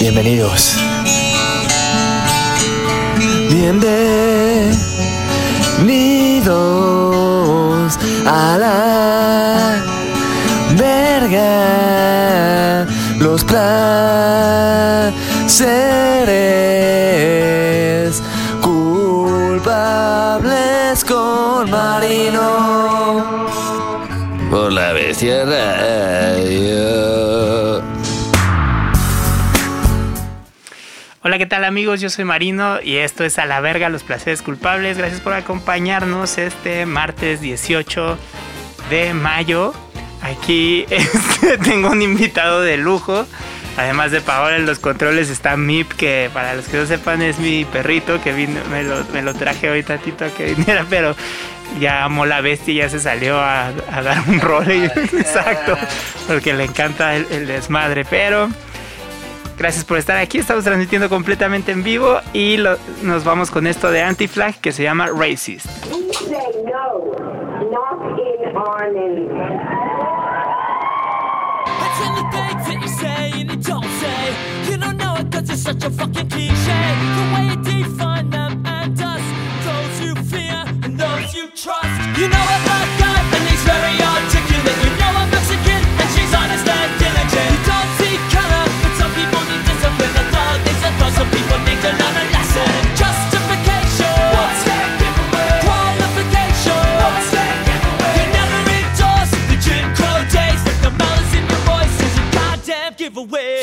Bienvenidos. Bienvenidos a la verga. Los placeres culpables con Marino. Por la bestia. ¿qué tal amigos? Yo soy Marino y esto es A la verga, los placeres culpables. Gracias por acompañarnos este martes 18 de mayo. Aquí este, tengo un invitado de lujo. Además de Paola en los controles está Mip, que para los que no sepan es mi perrito, que vino, me, lo, traje hoy tantito a que viniera, pero ya amó la bestia y ya se salió a, dar un rol. Exacto, porque le encanta el, el desmadre, pero... Gracias por estar aquí. Estamos transmitiendo completamente en vivo y nos vamos con esto de Anti-Flag que se llama Racist. You know away.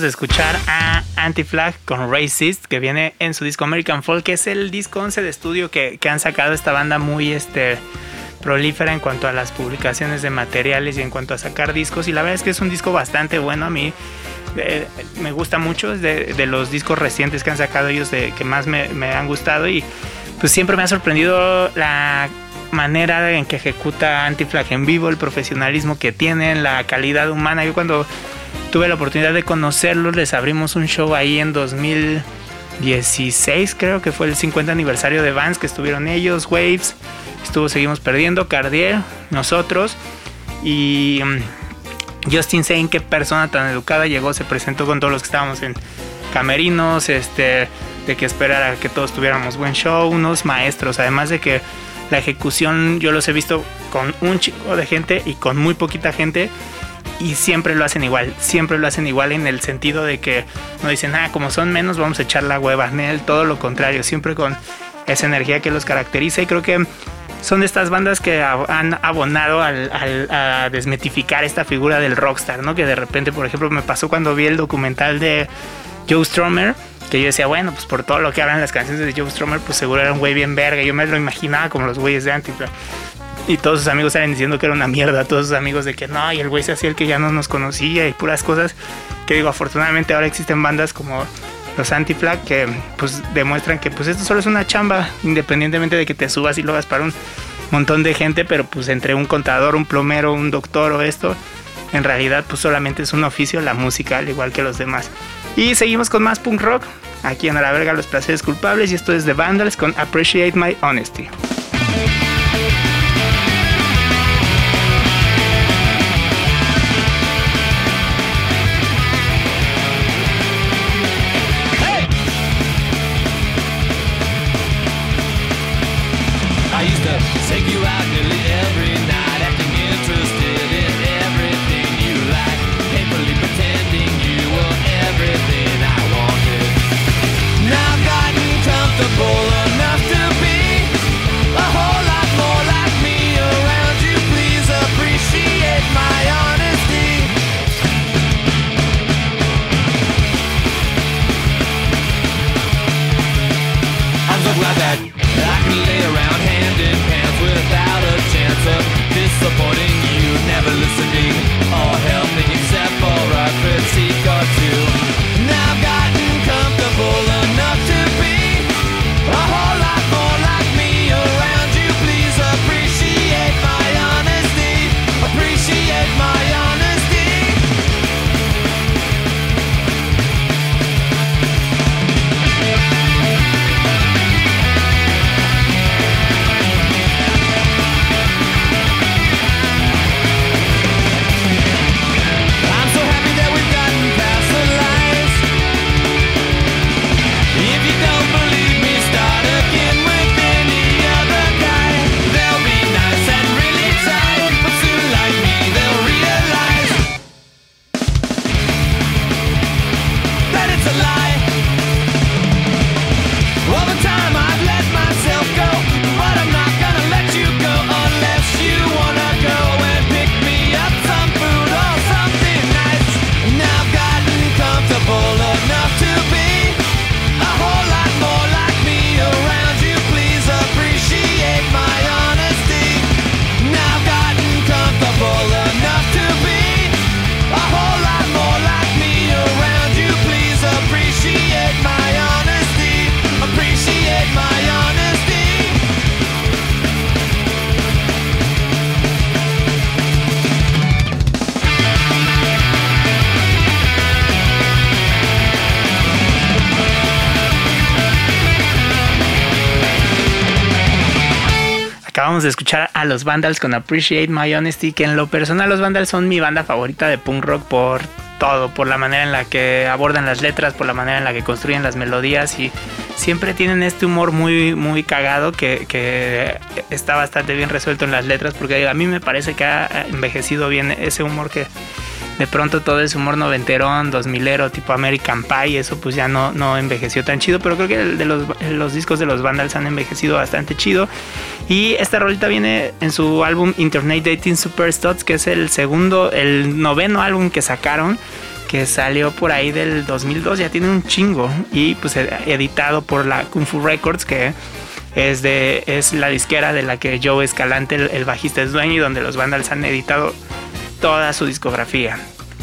de escuchar a Anti-Flag con Racist, que viene en su disco American Folk, que es el disco 11 de estudio que, que, han sacado esta banda muy este, prolífera en cuanto a las publicaciones de materiales y en cuanto a sacar discos. Y la verdad es que es un disco bastante bueno a mí. Eh, me gusta mucho, es de, de, los discos recientes que han sacado ellos de, que más me, me han gustado y pues siempre me ha sorprendido la manera en que ejecuta Antiflag en vivo, el profesionalismo que tienen, la calidad humana. Yo cuando tuve la oportunidad de conocerlos, les abrimos un show ahí en 2016, creo que fue el 50 aniversario de Vans que estuvieron ellos, Waves, estuvo Seguimos Perdiendo, Cardier, nosotros y mm, Justin Zane, qué persona tan educada, llegó, se presentó con todos los que estábamos en camerinos, este, de que esperara que todos tuviéramos buen show, unos maestros, además de que la ejecución yo los he visto con un chico de gente y con muy poquita gente y siempre lo hacen igual, siempre lo hacen igual en el sentido de que no dicen, ah, como son menos vamos a echar la hueva, en él todo lo contrario, siempre con esa energía que los caracteriza y creo que son de estas bandas que han abonado al, al- a desmitificar esta figura del rockstar, ¿no? Que de repente, por ejemplo, me pasó cuando vi el documental de Joe Strummer, que yo decía, bueno, pues por todo lo que hablan las canciones de Joe Strummer, pues seguro era un güey bien verga. Yo me lo imaginaba como los güeyes de Antifla. Y todos sus amigos salen diciendo que era una mierda, todos sus amigos de que no, y el güey se hacía el que ya no nos conocía y puras cosas. Que digo, afortunadamente ahora existen bandas como los Anti-Flag que pues demuestran que pues esto solo es una chamba, independientemente de que te subas y lo hagas para un montón de gente, pero pues entre un contador, un plomero, un doctor o esto, en realidad pues solamente es un oficio la música, al igual que los demás. Y seguimos con más punk rock, aquí en A la verga los placeres culpables y esto es The Vandals con Appreciate My Honesty. De escuchar a los Vandals con Appreciate My Honesty, que en lo personal los Vandals son mi banda favorita de punk rock por todo, por la manera en la que abordan las letras, por la manera en la que construyen las melodías y siempre tienen este humor muy, muy cagado que, que está bastante bien resuelto en las letras, porque a mí me parece que ha envejecido bien ese humor que de pronto todo ese humor noventerón, dos milero, tipo American Pie, eso pues ya no, no envejeció tan chido, pero creo que de los, los discos de los Vandals han envejecido bastante chido. Y esta rolita viene en su álbum Internet Dating Superstars, que es el segundo, el noveno álbum que sacaron, que salió por ahí del 2002, ya tiene un chingo, y pues editado por la Kung Fu Records, que es, de, es la disquera de la que Joe Escalante, el, el bajista, es dueño y donde los Vandals han editado toda su discografía.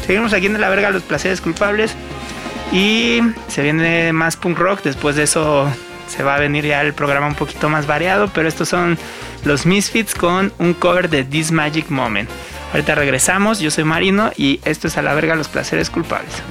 Seguimos aquí en la verga los placeres culpables y se viene más punk rock. Después de eso se va a venir ya el programa un poquito más variado, pero estos son los Misfits con un cover de This Magic Moment. Ahorita regresamos, yo soy Marino y esto es a la verga los placeres culpables.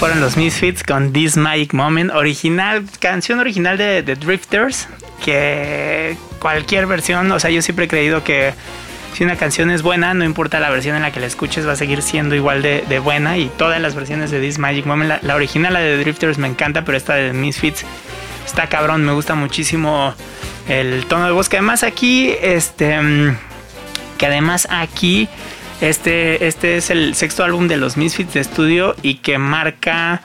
Fueron los Misfits con This Magic Moment, original, canción original de, The Drifters, que cualquier versión, o sea, yo siempre he creído que si una canción es buena, no importa la versión en la que la escuches, va a seguir siendo igual de, de buena y todas las versiones de This Magic Moment, la, la original, la de Drifters me encanta, pero esta de Misfits está cabrón, me gusta muchísimo el tono de voz, que además aquí, este, mm, que además aquí este, este es el sexto álbum de los Misfits de estudio y que marca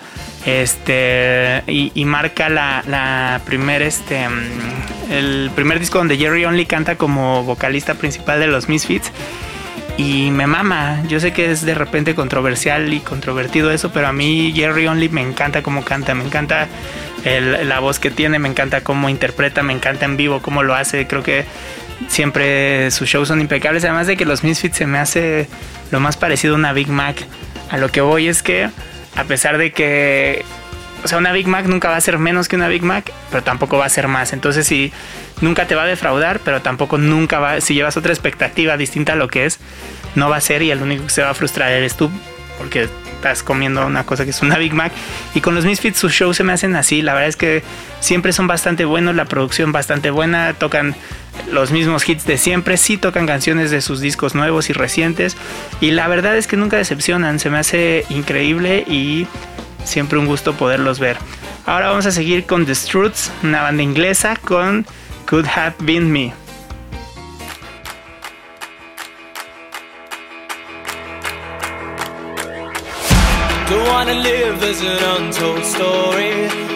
este y, marca la, la primer este mm, el primer disco donde Jerry Only canta como vocalista principal de los Misfits y me mama. Yo sé que es de repente controversial y controvertido eso, pero a mí Jerry Only me encanta cómo canta, me encanta la voz que tiene, me encanta cómo interpreta, me encanta en vivo cómo lo hace. Creo que siempre sus shows son impecables. Además de que los Misfits se me hace lo más parecido a una Big Mac. A lo que voy es que, a pesar de que o sea, una Big Mac nunca va a ser menos que una Big Mac, pero tampoco va a ser más. Entonces, si nunca te va a defraudar, pero tampoco nunca va, si llevas otra expectativa distinta a lo que es, no va a ser y el único que se va a frustrar eres tú, porque estás comiendo una cosa que es una Big Mac. Y con los Misfits sus shows se me hacen así, la verdad es que siempre son bastante buenos, la producción bastante buena, tocan los mismos hits de siempre, sí tocan canciones de sus discos nuevos y recientes, y la verdad es que nunca decepcionan, se me hace increíble y siempre un gusto poderlos ver. Ahora vamos a seguir con The Struts, una banda inglesa con Could Have Been Me.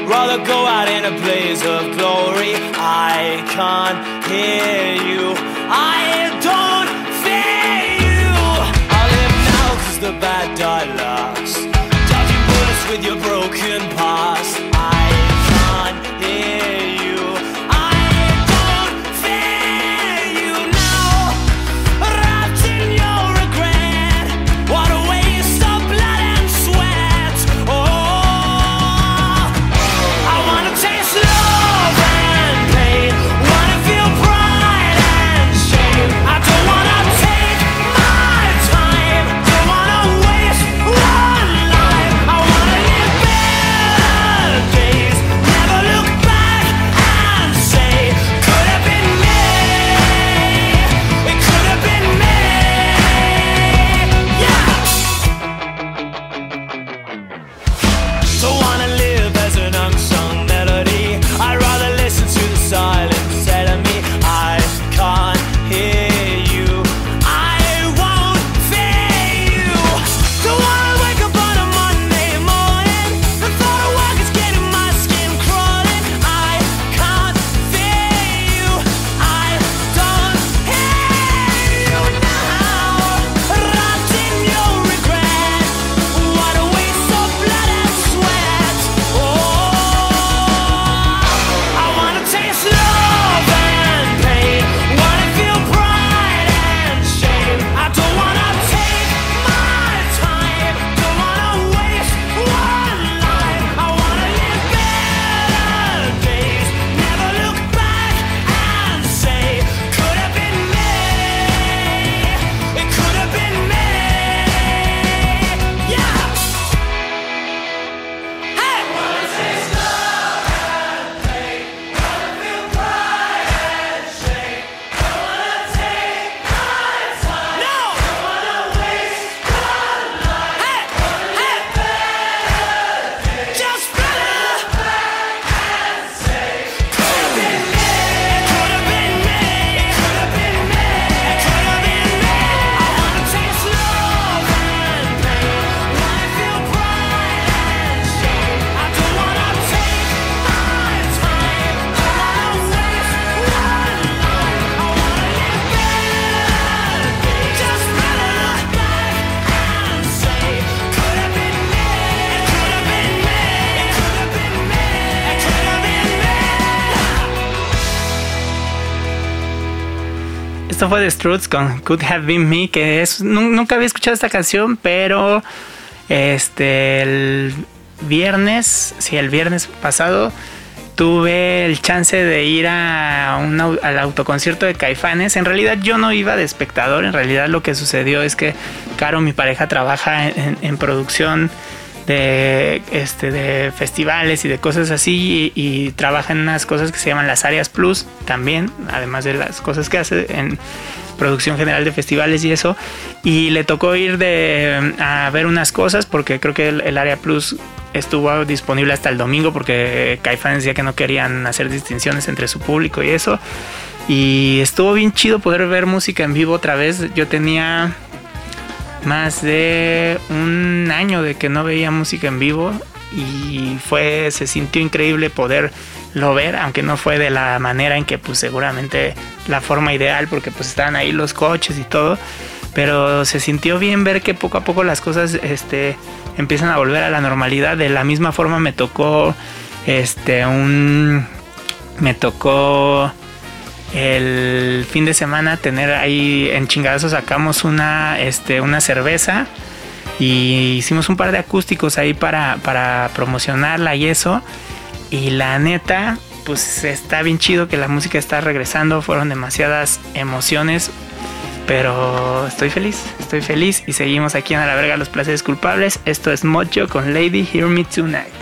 Rather go out in a blaze of glory. I can't hear you. I don't fear you. I live now cause the bad die last. Dodging bullets with your broken past. Esto fue The Struts con Could Have Been Me, que es nu- nunca había escuchado esta canción, pero este el viernes, sí, el viernes pasado tuve el chance de ir a un al autoconcierto de Caifanes. En realidad yo no iba de espectador, en realidad lo que sucedió es que Caro, mi pareja, trabaja en producción de, este, de festivales y de cosas así y, y trabaja en unas cosas que se llaman las áreas plus también, además de las cosas que hace en producción general de festivales y eso. Y le tocó ir de, a ver unas cosas porque creo que el, el área plus estuvo disponible hasta el domingo porque Caifanes decía que no querían hacer distinciones entre su público y eso. Y estuvo bien chido poder ver música en vivo otra vez. Yo tenía más de un año de que no veía música en vivo y fue se sintió increíble poderlo ver aunque no fue de la manera en que pues seguramente la forma ideal porque pues estaban ahí los coches y todo pero se sintió bien ver que poco a poco las cosas este empiezan a volver a la normalidad. De la misma forma me tocó este un me tocó el fin de semana tener ahí en chingadazo sacamos una este una cerveza y hicimos un par de acústicos ahí para, para promocionarla y eso y la neta pues está bien chido que la música está regresando fueron demasiadas emociones pero estoy feliz, estoy feliz y seguimos aquí en A la verga los placeres culpables. Esto es Mocho con Lady Hear Me Tonight.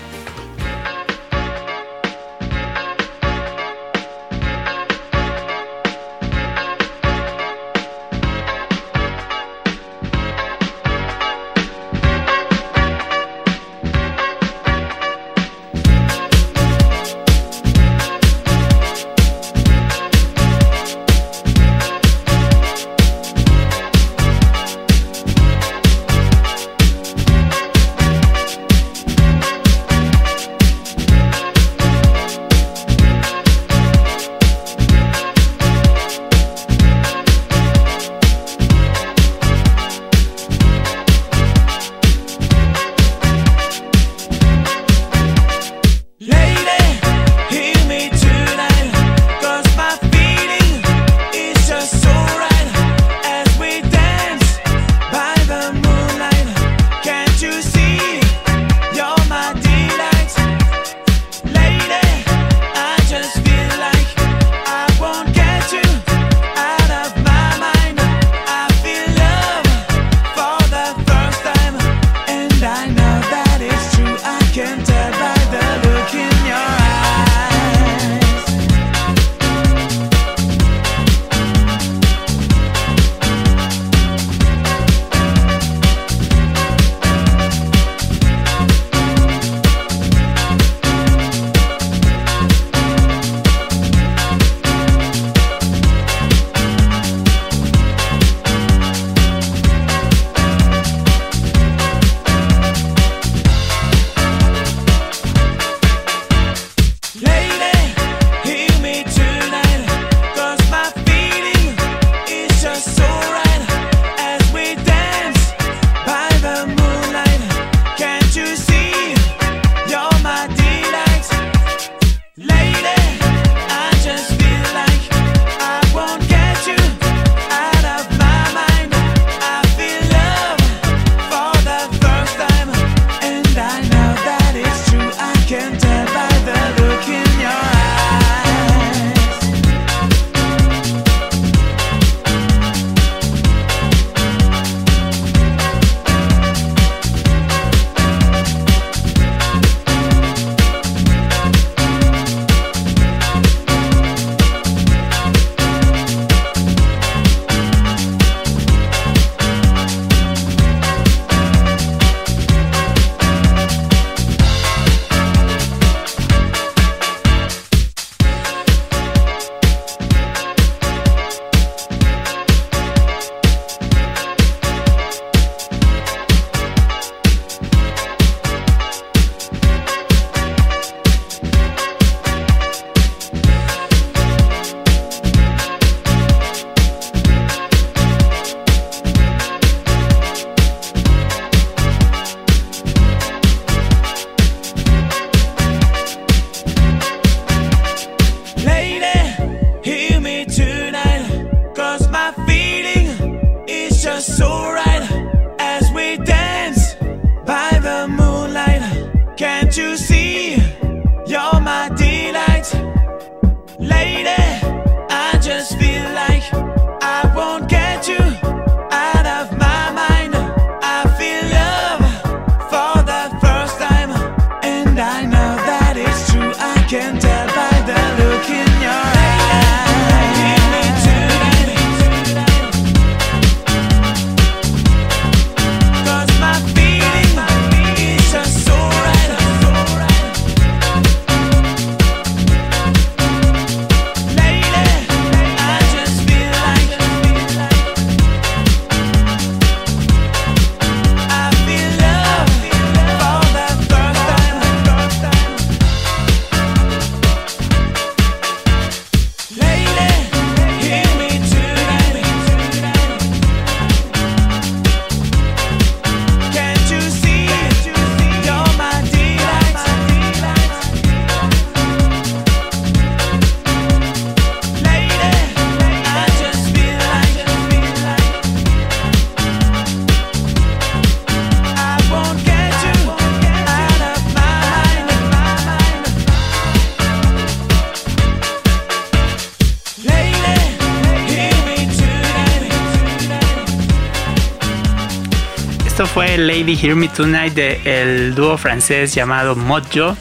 Hear Me Tonight del dúo francés llamado Mojo.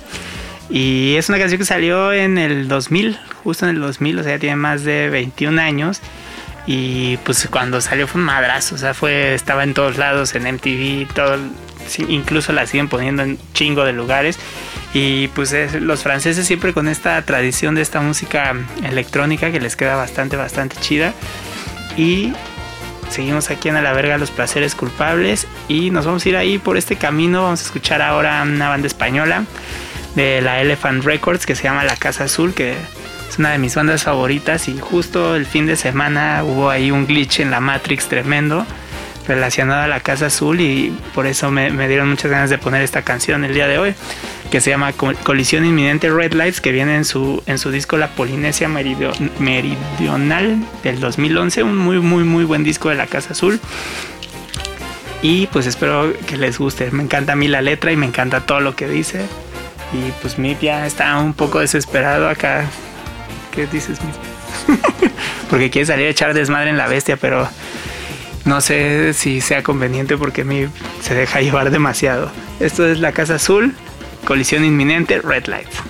Y es una canción que salió en el 2000, justo en el 2000, o sea, tiene más de 21 años. Y pues cuando salió fue un madrazo, o sea, fue, estaba en todos lados, en MTV, todo, incluso la siguen poniendo en chingo de lugares. Y pues es- los franceses siempre con esta tradición de esta música electrónica que les queda bastante, bastante chida. Y seguimos aquí en A la Verga Los Placeres Culpables y nos vamos a ir ahí por este camino. Vamos a escuchar ahora una banda española de la Elephant Records que se llama La Casa Azul, que es una de mis bandas favoritas y justo el fin de semana hubo ahí un glitch en la Matrix tremendo relacionado a la Casa Azul y por eso me, dieron muchas ganas de poner esta canción el día de hoy que se llama Col- Colisión Inminente Red Lights que viene en su, en su disco La Polinesia Meridio- Meridional del 2011 un muy muy muy buen disco de la Casa Azul. Y pues espero que les guste. Me encanta a mí la letra y me encanta todo lo que dice. Y pues Mip ya está un poco desesperado acá. ¿qué dices Mip? porque quiere salir a echar desmadre en la bestia pero no sé si sea conveniente porque Mip se deja llevar demasiado. Esto es la Casa Azul Colisión Inminente Red Lights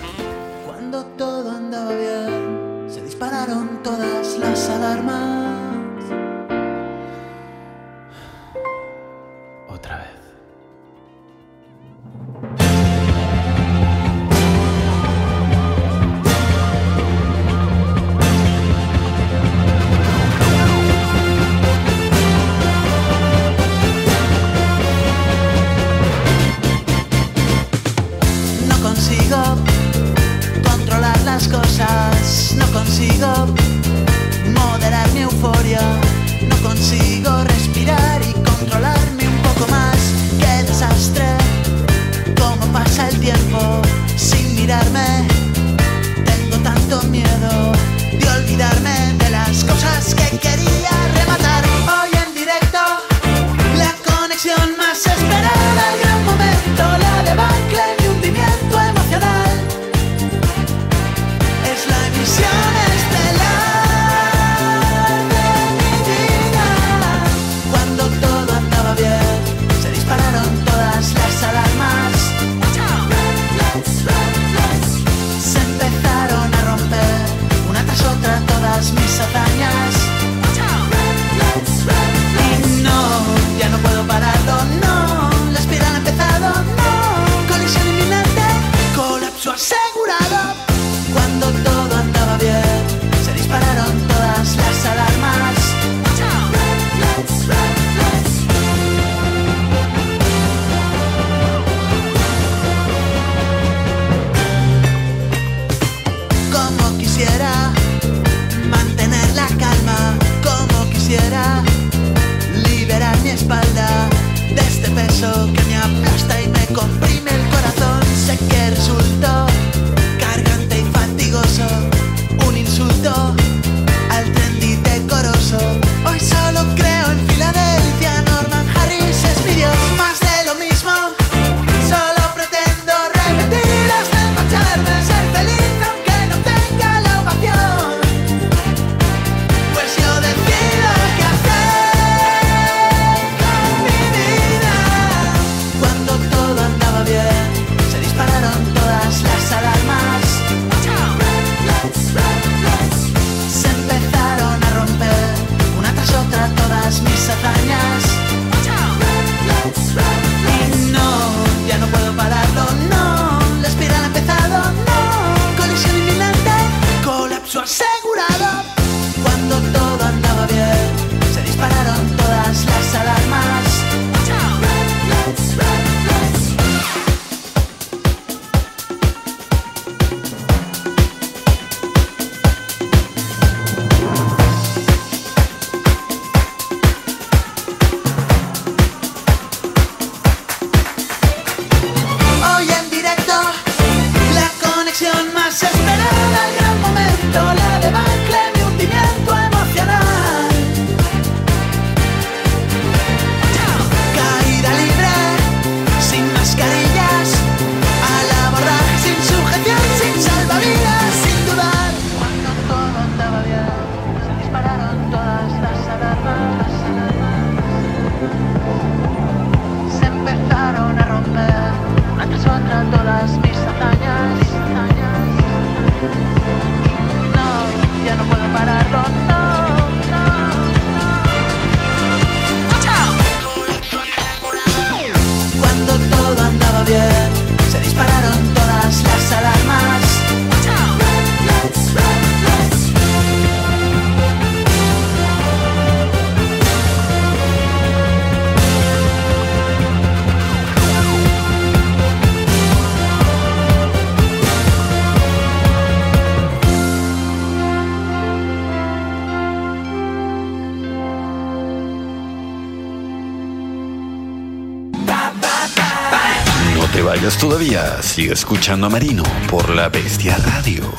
todavía, sigue escuchando a Marino por La Bestia Radio.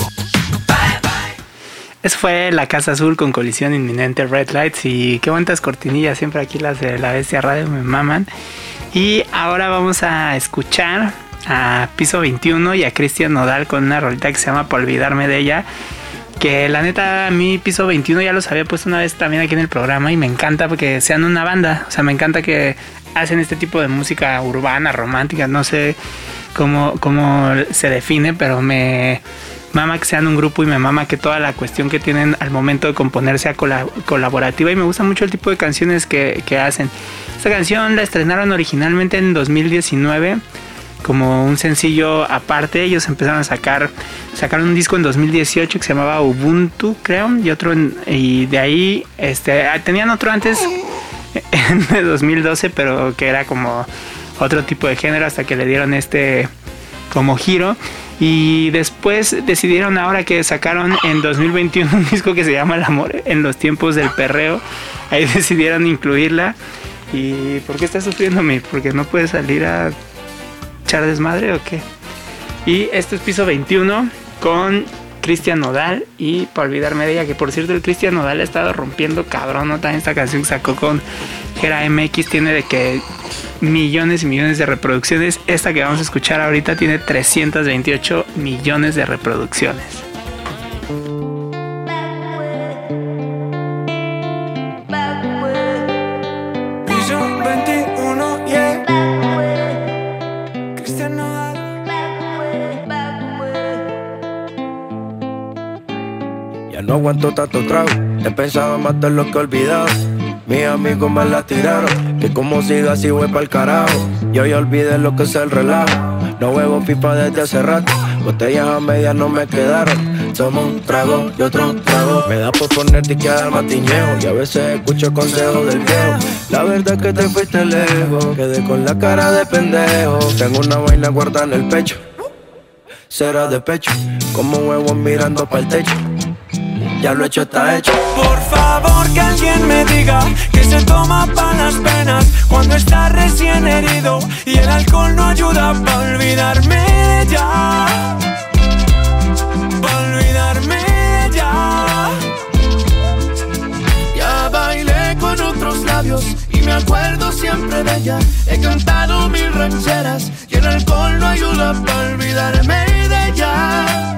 Eso fue La Casa Azul con colisión inminente Red Lights y qué bonitas cortinillas, siempre aquí las de La Bestia Radio me maman. Y ahora vamos a escuchar a Piso 21 y a Cristian Nodal con una rolita que se llama Por olvidarme de ella. Que la neta, a mí Piso 21 ya los había puesto una vez también aquí en el programa y me encanta porque sean una banda. O sea, me encanta que hacen este tipo de música urbana, romántica, no sé cómo, cómo se define, pero me mama que sean un grupo y me mama que toda la cuestión que tienen al momento de componer sea cola- colaborativa y me gusta mucho el tipo de canciones que, que hacen. Esta canción la estrenaron originalmente en 2019 como un sencillo aparte. Ellos empezaron a sacar, sacaron un disco en 2018 que se llamaba Ubuntu, creo, y otro en- y de ahí, este, ah, tenían otro antes en 2012, pero que era como otro tipo de género hasta que le dieron este como giro. Y después decidieron ahora que sacaron en 2021 un disco que se llama El amor en los tiempos del perreo. Ahí decidieron incluirla. ¿Y por qué está sufriendo mi? Porque no puede salir a echar desmadre o qué? Y este es piso 21 con Cristian Nodal y para olvidarme de ella, que por cierto el Cristian Nodal ha estado rompiendo cabrón, ¿no? También esta canción que sacó con Gera MX tiene de que millones y millones de reproducciones. Esta que vamos a escuchar ahorita tiene 328 millones de reproducciones. Aguanto tanto trago. He pensado más de lo que he olvidado. Mis amigos me la tiraron. Que como siga así voy pa'l carajo. Yo ya olvidé lo que es el relajo. No huevo pipa desde hace rato. Botellas a medias no me quedaron. Tomo un trago y otro trago. Me da por ponerte y quedar matiñejo. Y a veces escucho consejos del viejo. La verdad es que te fuiste lejos. Quedé con la cara de pendejo. Tengo una vaina guardada en el pecho. Será de pecho. Como huevos mirando para el techo. Ya lo hecho está hecho. Por favor que alguien me diga que se toma pa' las penas cuando está recién herido y el alcohol no ayuda pa' olvidarme. Pa' olvidarme ella. Ya bailé con otros labios y me acuerdo siempre de ella. He cantado mil rancheras y el alcohol no ayuda para olvidarme de ella.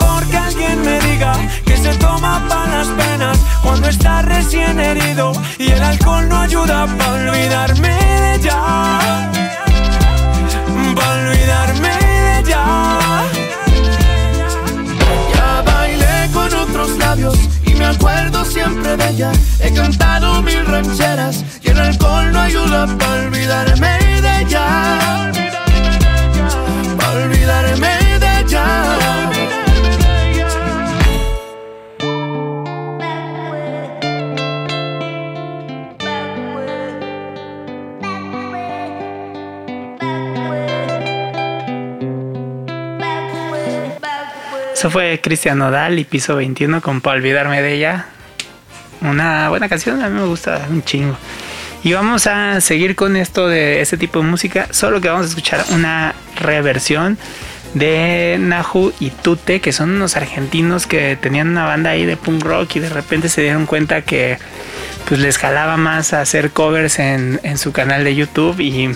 alguien me diga que se toma para las penas cuando está recién herido y el alcohol no ayuda para olvidarme de ella. Para olvidarme de ella. Ya bailé con otros labios y me acuerdo siempre de ella. He cantado mil rancheras y el alcohol no ayuda para olvidarme de ella. Para olvidarme Eso fue Cristian Nodal y Piso 21 con Pa' olvidarme de ella. Una buena canción, a mí me gusta un chingo. Y vamos a seguir con esto de este tipo de música, solo que vamos a escuchar una reversión de Nahu y Tute, que son unos argentinos que tenían una banda ahí de punk rock y de repente se dieron cuenta que pues les jalaba más hacer covers en, en su canal de YouTube y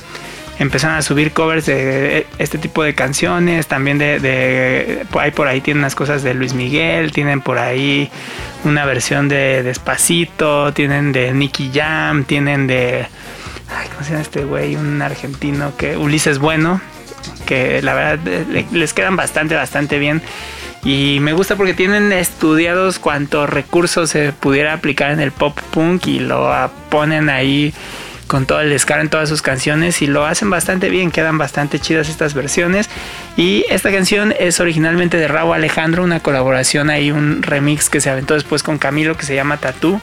empezaron a subir covers de este tipo de canciones, también de, de por ahí tienen unas cosas de Luis Miguel, tienen por ahí una versión de Despacito, tienen de Nicky Jam, tienen de ay, ¿cómo se llama este güey? Un argentino que Ulises Bueno, que la verdad le- les quedan bastante bastante bien. Y me gusta porque tienen estudiados cuántos recursos se pudiera aplicar en el pop punk y lo ponen ahí con todo el descaro en todas sus canciones y lo hacen bastante bien, quedan bastante chidas estas versiones. Y esta canción es originalmente de Raúl Alejandro, una colaboración ahí, un remix que se aventó después con Camilo que se llama Tattoo.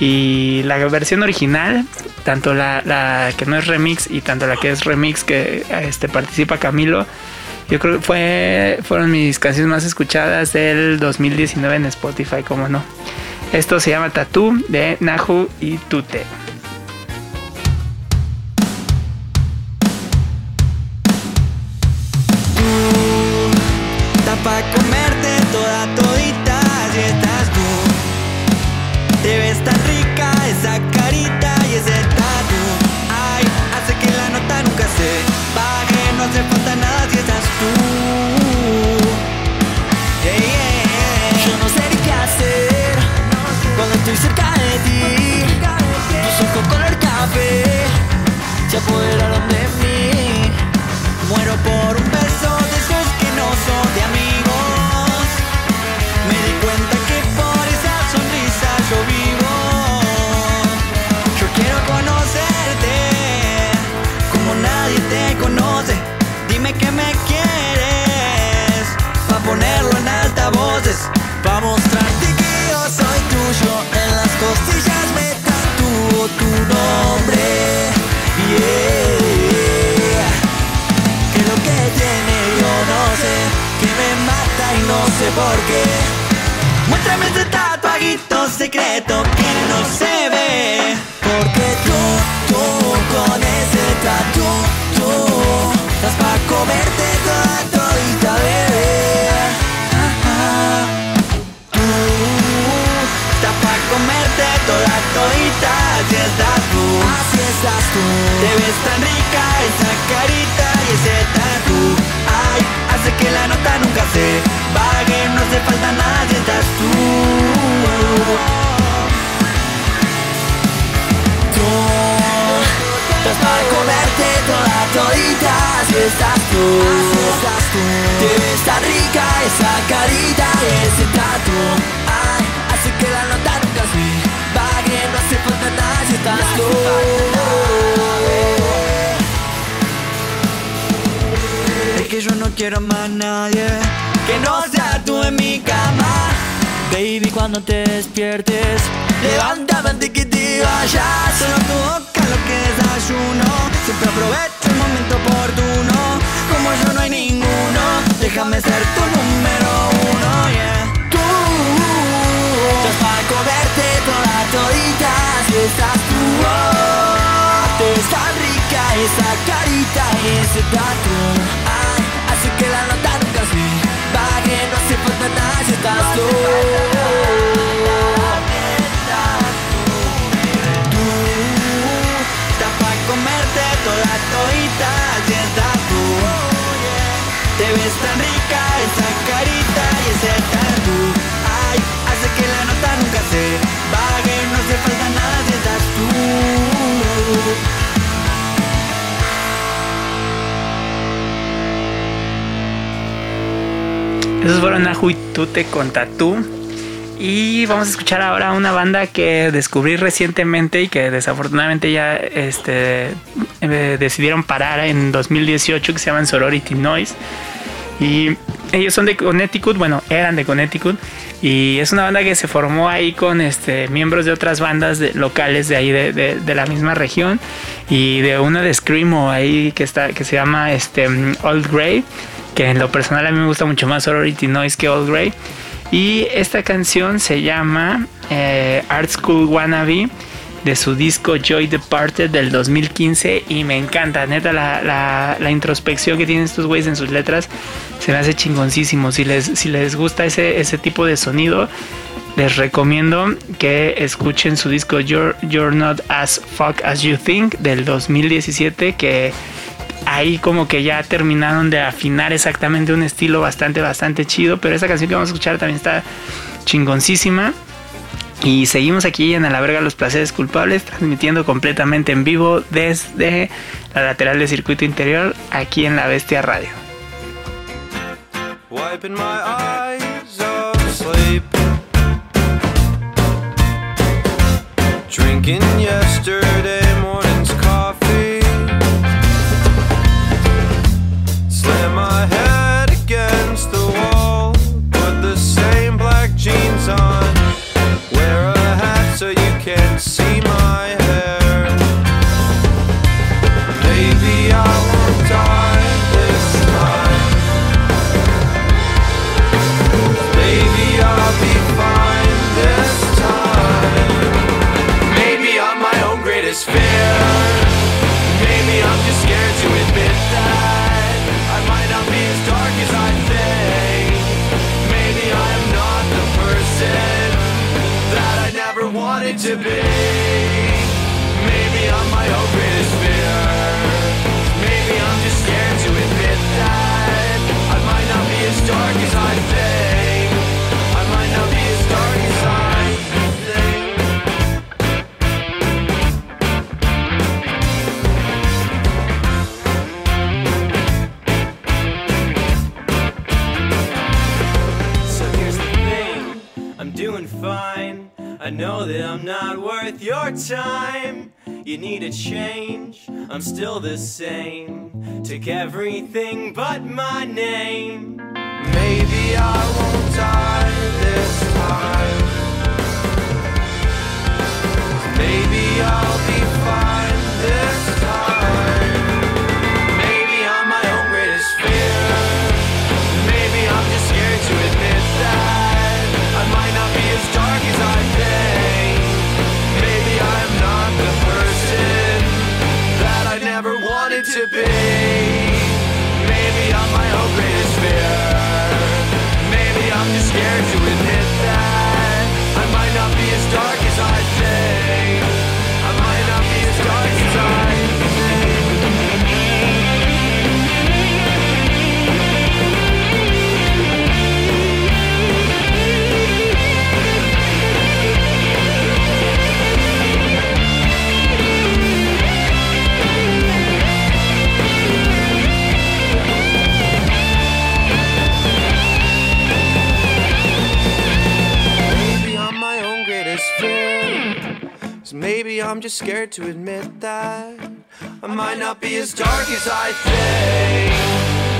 Y la versión original, tanto la, que no es remix y tanto la que es remix que este, participa Camilo, yo creo que fue, fueron mis canciones más escuchadas del 2019 en Spotify, como no. Esto se llama Tattoo de Nahu y Tute. Pa' comerte toda todita si estás tú. Te ves tan rica esa carita y ese tatu. Ay, hace que la nota nunca se baje. No hace falta nada si estás tú. Yo no sé qué hacer cuando estoy cerca de ti. Tus ojos color café se apoderaron de mí. Muero por un pa' mostrarte que yo soy tuyo. En las costillas me tatúo tu nombre. Yeah que lo que tiene yo no sé, que me mata y no sé por qué. Muéstrame ese tatuaguito secreto que no se Te ves tan rica esa carita y ese tatu. Ay, hace que la nota nunca se vague, no hace falta nada si estás tú. Tú estás para comerte toda todita, así estás tú. Te ves tan rica esa carita y ese tatu. Quiero más nadie que no sea tú en mi cama. Baby, cuando te despiertes, levántame antes que te vayas. Solo tu boca lo que desayuno. Siempre aprovecho el momento oportuno. Como yo no hay ninguno, déjame ser tu número uno, yeah. Tú, estás para comerte toda todita, si estás tú. oh. Te que la nota nunca es mi no hace falta nada si estás tú. Tú, estás pa' comerte toda la toita y tú. Te ves tan rica, esa carita y ese tatu. Ay, hace que la nota nunca se pague, no hace falta nada si estás tú. Esos fueron Ajú y Tute con Tatú. Y vamos a escuchar ahora una banda que descubrí recientemente y que desafortunadamente ya este, eh, decidieron parar en 2018 que se llaman Sorority Noise. Y ellos son de Connecticut, bueno, eran de Connecticut. Y es una banda que se formó ahí con este, miembros de otras bandas locales de ahí, de, de- la misma región. Y de una de Screamo ahí que, está, que se llama este, Old Grey. Que en lo personal a mí me gusta mucho más Sorority Noise que Old Grey. Y esta canción se llama eh, Art School Wannabe de su disco Joy Departed del 2015 y me encanta, neta, la, la- la introspección que tienen estos güeyes en sus letras se me hace chingoncísimo. Si les, si les gusta ese, ese tipo de sonido, les recomiendo que escuchen su disco You're, You're Not As Fuck As You Think del 2017 que ahí como que ya terminaron de afinar exactamente un estilo bastante, bastante chido. Pero esa canción que vamos a escuchar también está chingoncísima. Y seguimos aquí en A la verga los placeres culpables, transmitiendo completamente en vivo desde la lateral de circuito interior, aquí en La Bestia Radio. Drinking yesterday fine. I know that I'm not worth your time. You need a change, I'm still the same. Take everything but my name. Maybe I won't die this time. Maybe I'll be I'm just scared to admit that I might not be as dark as I think.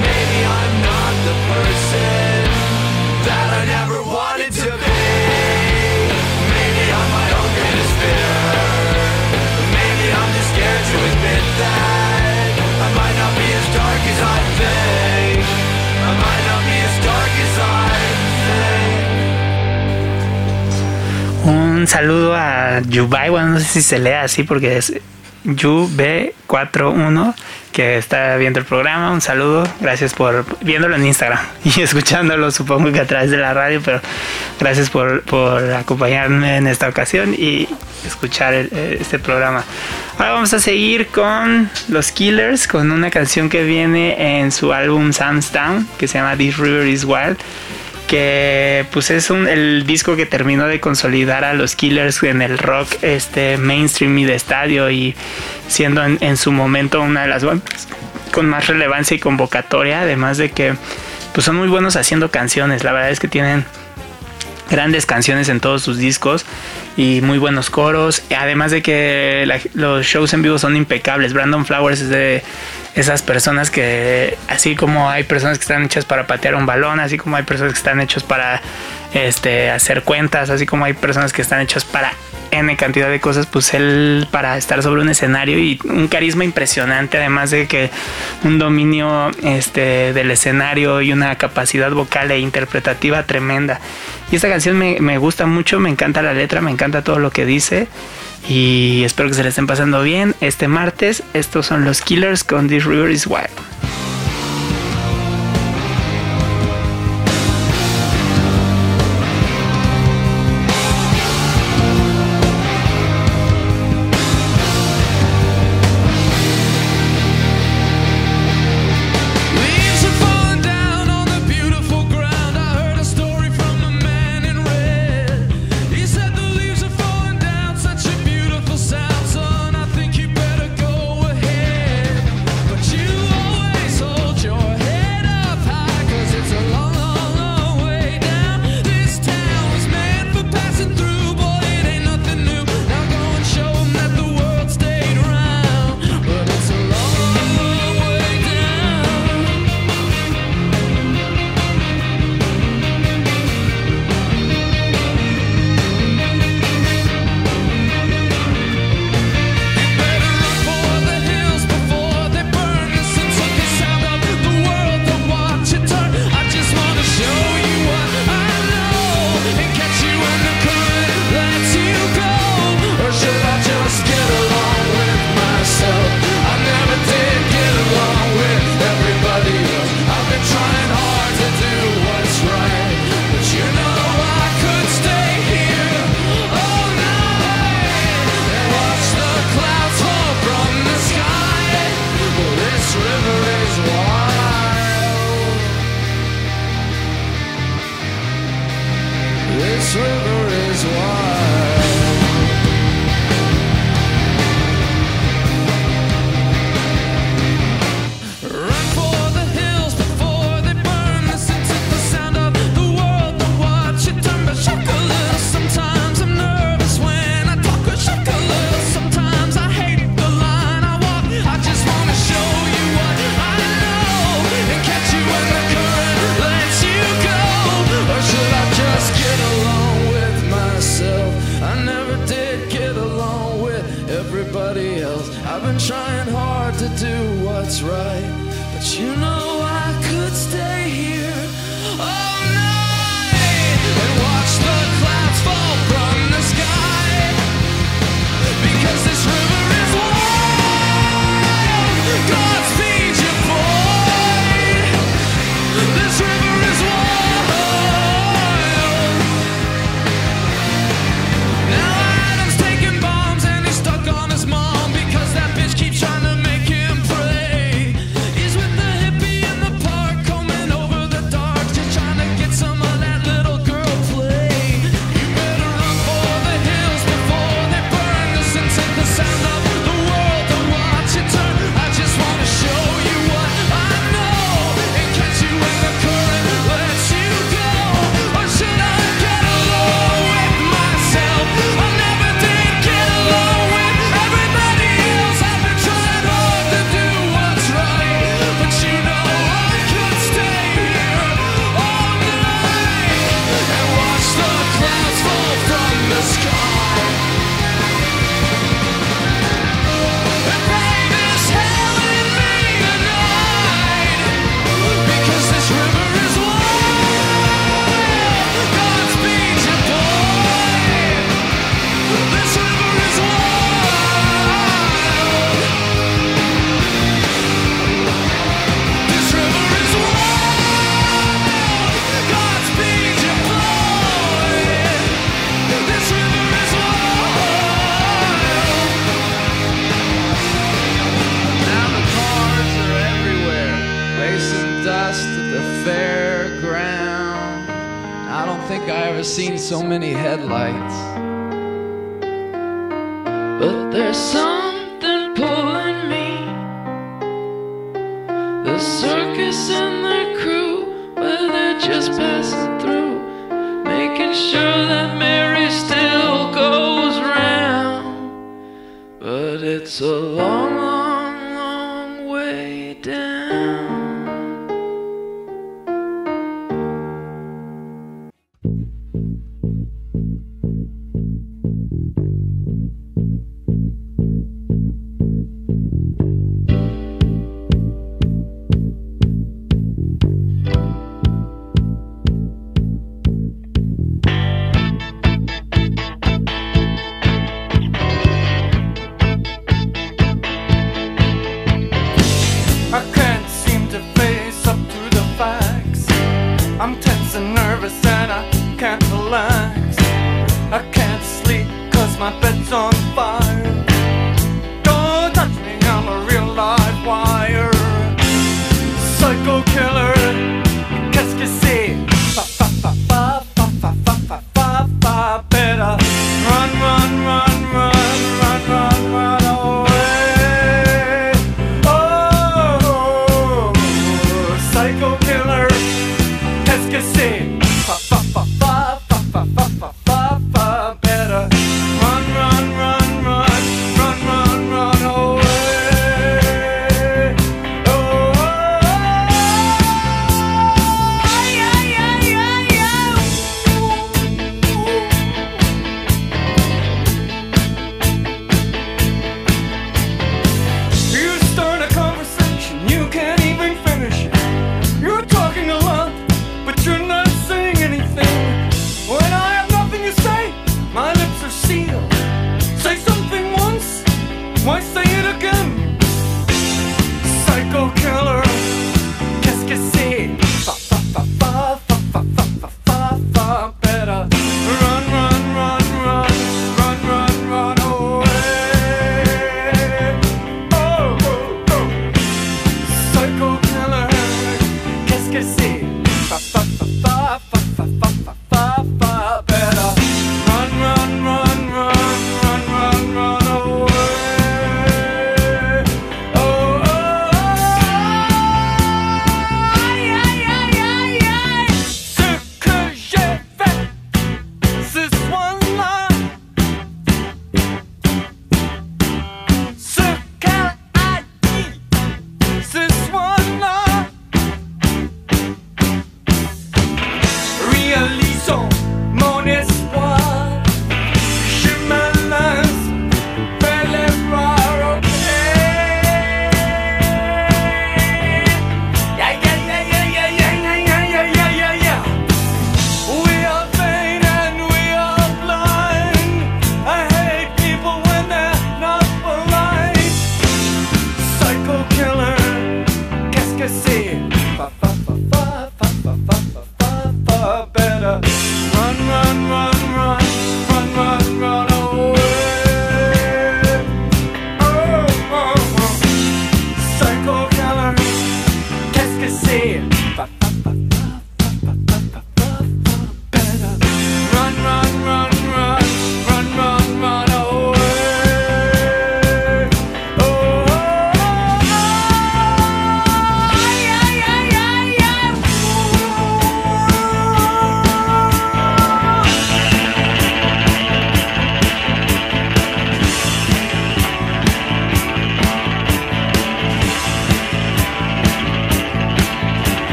Maybe I'm not the person that I never wanted to be. Maybe I'm my own greatest fear. Maybe I'm just scared to admit that I might not be as dark as I think. I might not be as dark as I Un saludo a Yubai, bueno, no sé si se lee así porque es YB41 que está viendo el programa. Un saludo, gracias por viéndolo en Instagram y escuchándolo, supongo que a través de la radio, pero gracias por, por acompañarme en esta ocasión y escuchar eh, este programa. Ahora vamos a seguir con los Killers, con una canción que viene en su álbum Sam's Town, que se llama This River is Wild que pues es un, el disco que terminó de consolidar a los Killers en el rock este mainstream y de estadio y siendo en, en su momento una de las bandas con más relevancia y convocatoria además de que pues son muy buenos haciendo canciones. La verdad es que tienen grandes canciones en todos sus discos y muy buenos coros. Además de que los shows en vivo son impecables. Brandon Flowers es de esas personas que, así como hay personas que están hechas para patear un balón, así como hay personas que están hechas para este, hacer cuentas, así como hay personas que están hechas para N cantidad de cosas, pues él para estar sobre un escenario y un carisma impresionante, además de que un dominio este, del escenario y una capacidad vocal e interpretativa tremenda. Y esta canción me, me gusta mucho, me encanta la letra, me encanta todo lo que dice y espero que se le estén pasando bien. Este martes, estos son los Killers con This River is Wild.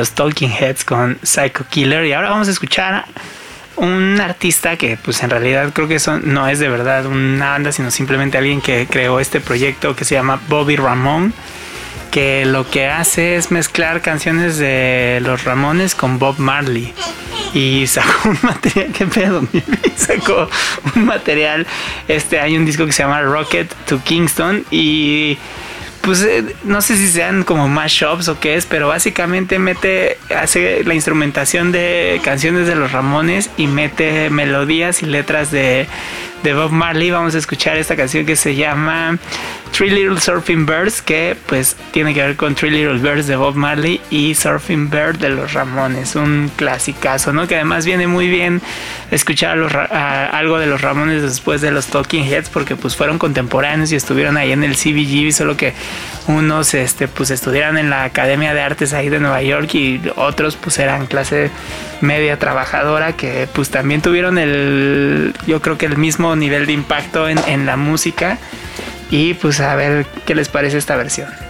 los Talking Heads con Psycho Killer. Y ahora vamos a escuchar un artista que pues en realidad creo que eso no es de verdad una banda sino simplemente alguien que creó este proyecto que se llama Bobby Ramón que lo que hace es mezclar canciones de los Ramones con Bob Marley. Y sacó un material que pedo sacó un material. Este hay un disco que se llama Rocket to Kingston y pues eh, no sé si sean como mashups o qué es, pero básicamente mete, hace la instrumentación de canciones de los Ramones y mete melodías y letras de de Bob Marley. Vamos a escuchar esta canción que se llama Three Little Surfing Birds, que pues tiene que ver con Three Little Birds de Bob Marley y Surfing Bird de los Ramones. Un clasicazo, ¿no? Que además viene muy bien escuchar a los algo de los Ramones después de los Talking Heads, porque pues fueron contemporáneos y estuvieron ahí en el CBGB, solo que unos este, pues estudiaron en la Academia de Artes ahí de Nueva York y otros pues eran clase media trabajadora que pues también tuvieron el yo creo que el mismo nivel de impacto en, en la música y pues a ver qué les parece esta versión.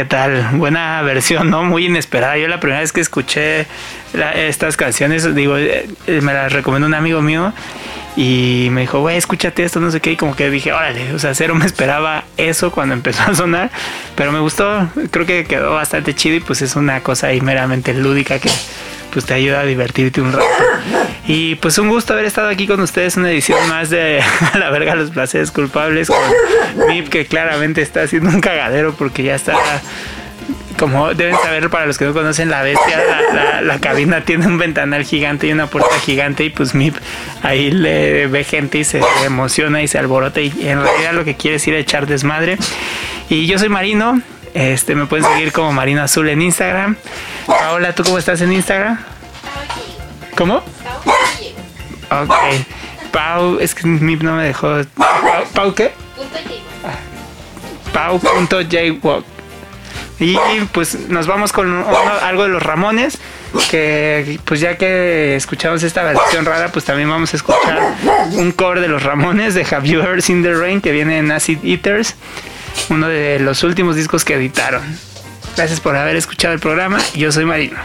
¿Qué tal? Buena versión, ¿no? Muy inesperada. Yo la primera vez que escuché estas canciones, digo, eh, eh, me las recomendó un amigo mío y me dijo, güey, escúchate esto, no sé qué. Y como que dije, órale, o sea, cero me esperaba eso cuando empezó a sonar, pero me gustó. Creo que quedó bastante chido y pues es una cosa ahí meramente lúdica que pues te ayuda a divertirte un rato. Y pues un gusto haber estado aquí con ustedes una edición más de la verga los placeres culpables con Mip que claramente está haciendo un cagadero porque ya está como deben saber para los que no conocen la bestia, la, la- la cabina tiene un ventanal gigante y una puerta gigante y pues Mip ahí le ve gente y se emociona y se alborota y en realidad lo que quiere es ir a echar desmadre. Y yo soy Marino, este me pueden seguir como Marino Azul en Instagram. Paola, ¿tú cómo estás en Instagram? ¿Cómo? Ok. Pau, es que Mip no me dejó. ¿Pau, Pau qué? Pau.jwalk. Y pues nos vamos con algo de los Ramones, que pues ya que escuchamos esta versión rara, pues también vamos a escuchar un cover de los Ramones de Have You Ever Seen the Rain, que viene en Acid Eaters, uno de los últimos discos que editaron. Gracias por haber escuchado el programa, yo soy Marino.